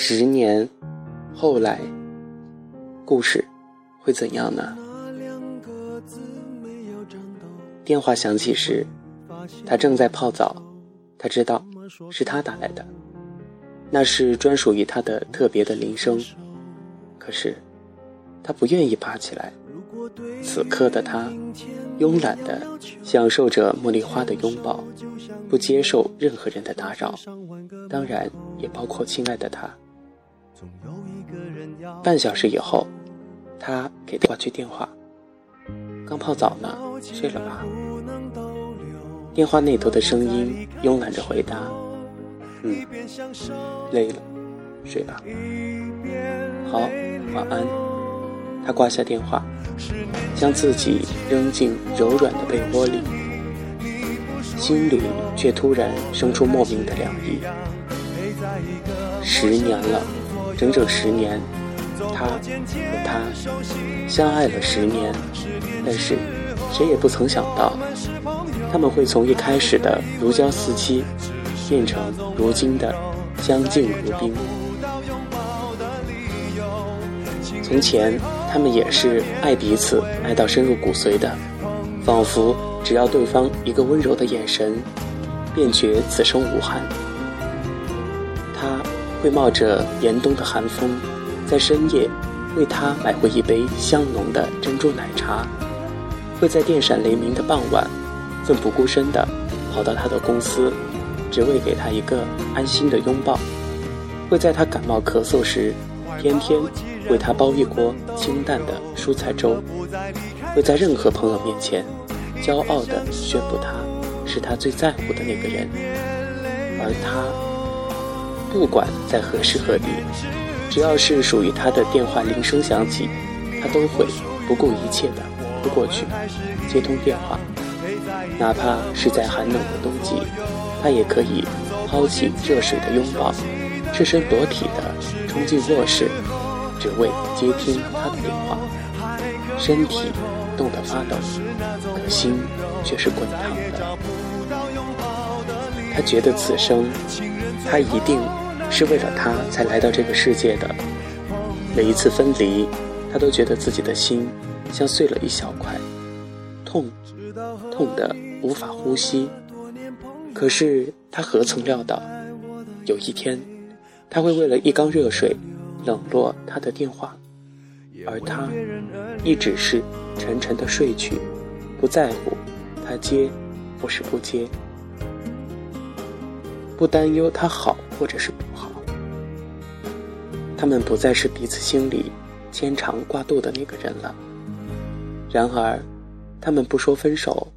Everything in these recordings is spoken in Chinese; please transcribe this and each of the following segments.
十年后来，故事会怎样呢？电话响起时，他正在泡澡，他知道是他打来的，那是专属于他的特别的铃声。可是，他不愿意爬起来。此刻的他，慵懒地享受着茉莉花的拥抱，不接受任何人的打扰，当然也包括亲爱的他。半小时以后，他给挂去电话。刚泡澡呢，睡了吧？电话那头的声音慵懒着回答：“嗯，累了，睡吧。好，晚安。”他挂下电话，将自己扔进柔软的被窝里，心里却突然生出莫名的凉意。十年了，整整十年，他和他相爱了十年，但是谁也不曾想到，他们会从一开始的如胶似漆，变成如今的相敬如宾。从前，他们也是爱彼此，爱到深入骨髓的，仿佛只要对方一个温柔的眼神，便觉此生无憾。他会冒着严冬的寒风，在深夜为他买回一杯香浓的珍珠奶茶，会在电闪雷鸣的傍晚，奋不顾身地跑到他的公司，只为给他一个安心的拥抱，会在他感冒咳嗽时，天天。为他煲一锅清淡的蔬菜粥，会在任何朋友面前骄傲地宣布他是他最在乎的那个人，而他不管在何时何地，只要是属于他的电话铃声响起，他都会不顾一切地扑过去接通电话，哪怕是在寒冷的冬季，他也可以抛弃热水的拥抱，赤身裸体地冲进卧室。只为接听他的电话，身体冻得发抖，可心却是滚烫的。他觉得此生，他一定是为了他才来到这个世界的。每一次分离，他都觉得自己的心像碎了一小块，痛，痛得无法呼吸。可是他何曾料到，有一天，他会为了一缸热水。冷落他的电话，而他一直是沉沉的睡去，不在乎他接或是不接，不担忧他好或者是不好。他们不再是彼此心里牵肠挂肚的那个人了。然而，他们不说分手，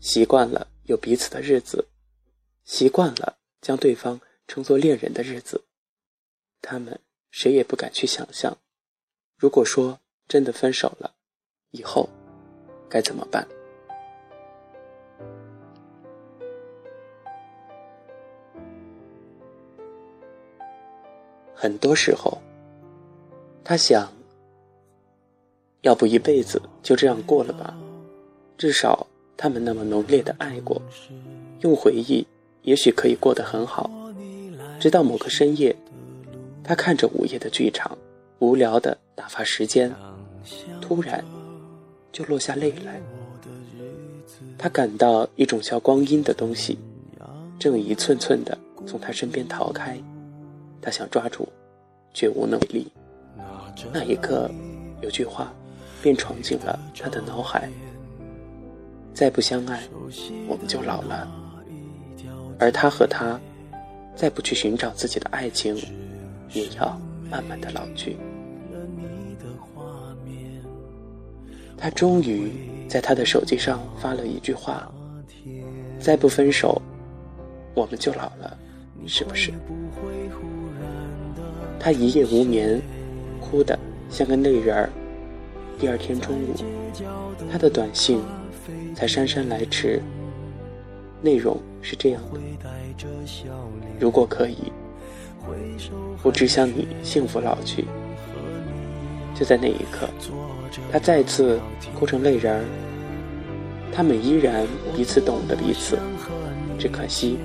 习惯了有彼此的日子，习惯了将对方称作恋人的日子，他们。谁也不敢去想象，如果说真的分手了，以后该怎么办？很多时候，他想，要不一辈子就这样过了吧？至少他们那么浓烈的爱过，用回忆也许可以过得很好，直到某个深夜。他看着午夜的剧场，无聊的打发时间，突然就落下泪来。他感到一种叫光阴的东西，正一寸寸的从他身边逃开。他想抓住，却无能为力。那一刻，有句话便闯进了他的脑海：再不相爱，我们就老了。而他和他，再不去寻找自己的爱情。也要慢慢的老去。他终于在他的手机上发了一句话：“再不分手，我们就老了，是不是？”他一夜无眠，哭得像个泪人儿。第二天中午，他的短信才姗姗来迟，内容是这样的：“如果可以。”我只想你幸福老去。就在那一刻，他再次哭成泪人儿。他们依然彼此懂得彼此，只可惜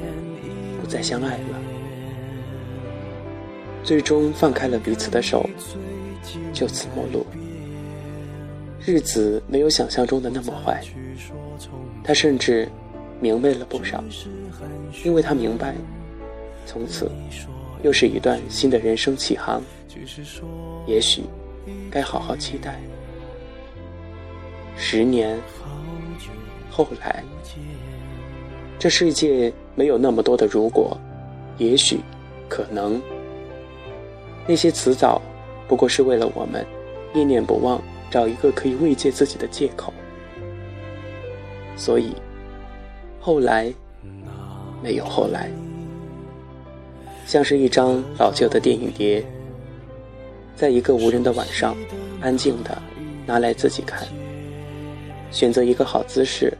不再相爱了。最终放开了彼此的手，就此陌路。日子没有想象中的那么坏，他甚至明白了不少，因为他明白，从此又是一段新的人生起航，也许该好好期待。十年后来，这世界没有那么多的如果，也许，可能，那些辞藻不过是为了我们念念不忘。找一个可以慰藉自己的借口，所以后来没有后来，像是一张老旧的电影碟，在一个无人的晚上，安静的拿来自己看，选择一个好姿势，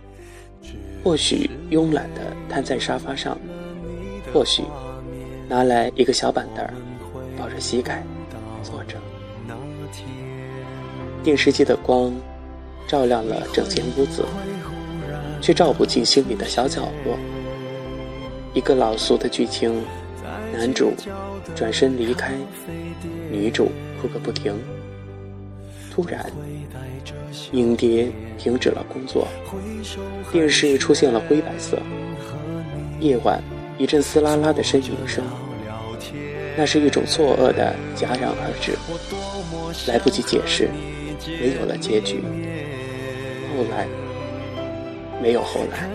或许慵懒的瘫在沙发上，或许拿来一个小板凳，抱着膝盖坐着。电视机的光照亮了整间屋子，却照不进心里的小角落。一个老俗的剧情：男主转身离开，女主哭个不停。突然，影碟停止了工作，电视出现了灰白色。夜晚，一阵嘶啦啦的呻吟声，那是一种错愕的戛然而止，来不及解释。没有了结局，后来没有后来，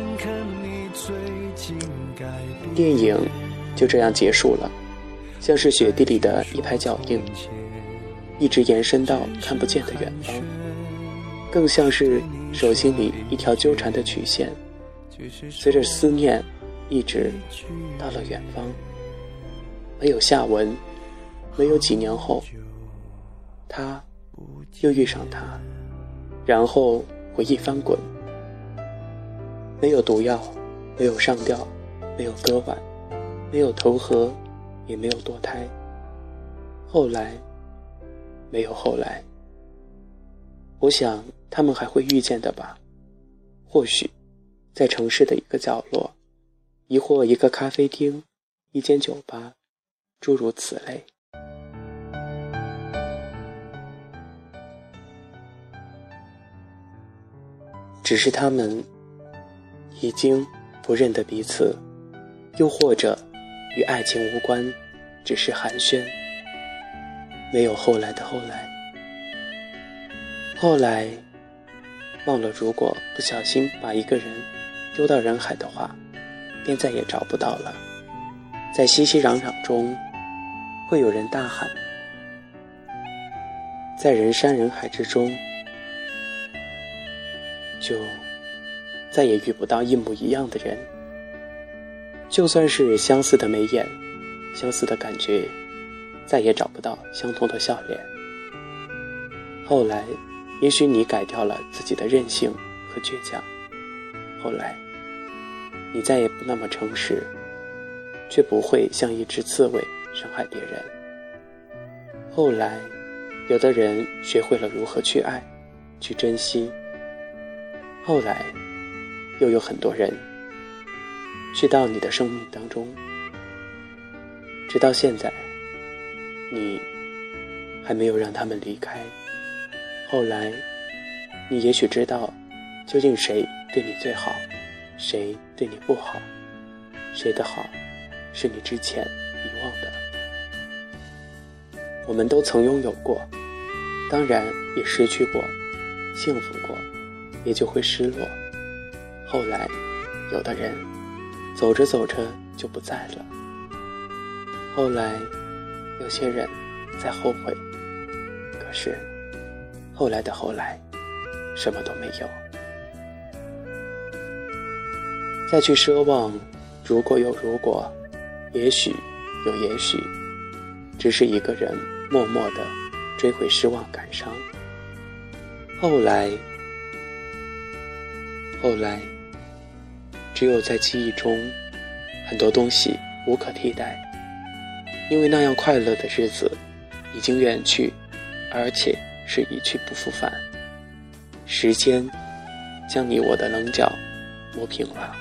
电影就这样结束了，像是雪地里的一排脚印，一直延伸到看不见的远方，更像是手心里一条纠缠的曲线，随着思念一直到了远方，没有下文，没有几年后，他。又遇上他，然后回忆翻滚。没有毒药，没有上吊，没有割腕，没有投河，也没有堕胎。后来，没有后来。我想他们还会遇见的吧？或许，在城市的一个角落，亦或一个咖啡厅，一间酒吧，诸如此类。只是他们已经不认得彼此，又或者与爱情无关，只是寒暄。没有后来的后来，后来忘了，如果不小心把一个人丢到人海的话，便再也找不到了。在熙熙攘攘中，会有人大喊，在人山人海之中。就再也遇不到一模一样的人，就算是相似的眉眼，相似的感觉，再也找不到相同的笑脸。后来，也许你改掉了自己的任性和倔强，后来，你再也不那么诚实，却不会像一只刺猬伤害别人。后来，有的人学会了如何去爱，去珍惜。后来，又有很多人去到你的生命当中，直到现在，你还没有让他们离开。后来，你也许知道，究竟谁对你最好，谁对你不好，谁的好是你之前遗忘的。我们都曾拥有过，当然也失去过，幸福过。也就会失落。后来，有的人走着走着就不在了。后来，有些人在后悔。可是，后来的后来，什么都没有。再去奢望，如果有如果，也许有也许，只是一个人默默的追悔失望感伤。后来。后来，只有在记忆中，很多东西无可替代，因为那样快乐的日子已经远去，而且是一去不复返。时间将你我的棱角磨平了，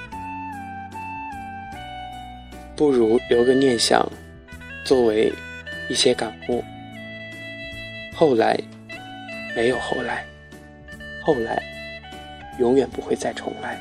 不如留个念想，作为一些感悟。后来，没有后来，后来，永远不会再重来。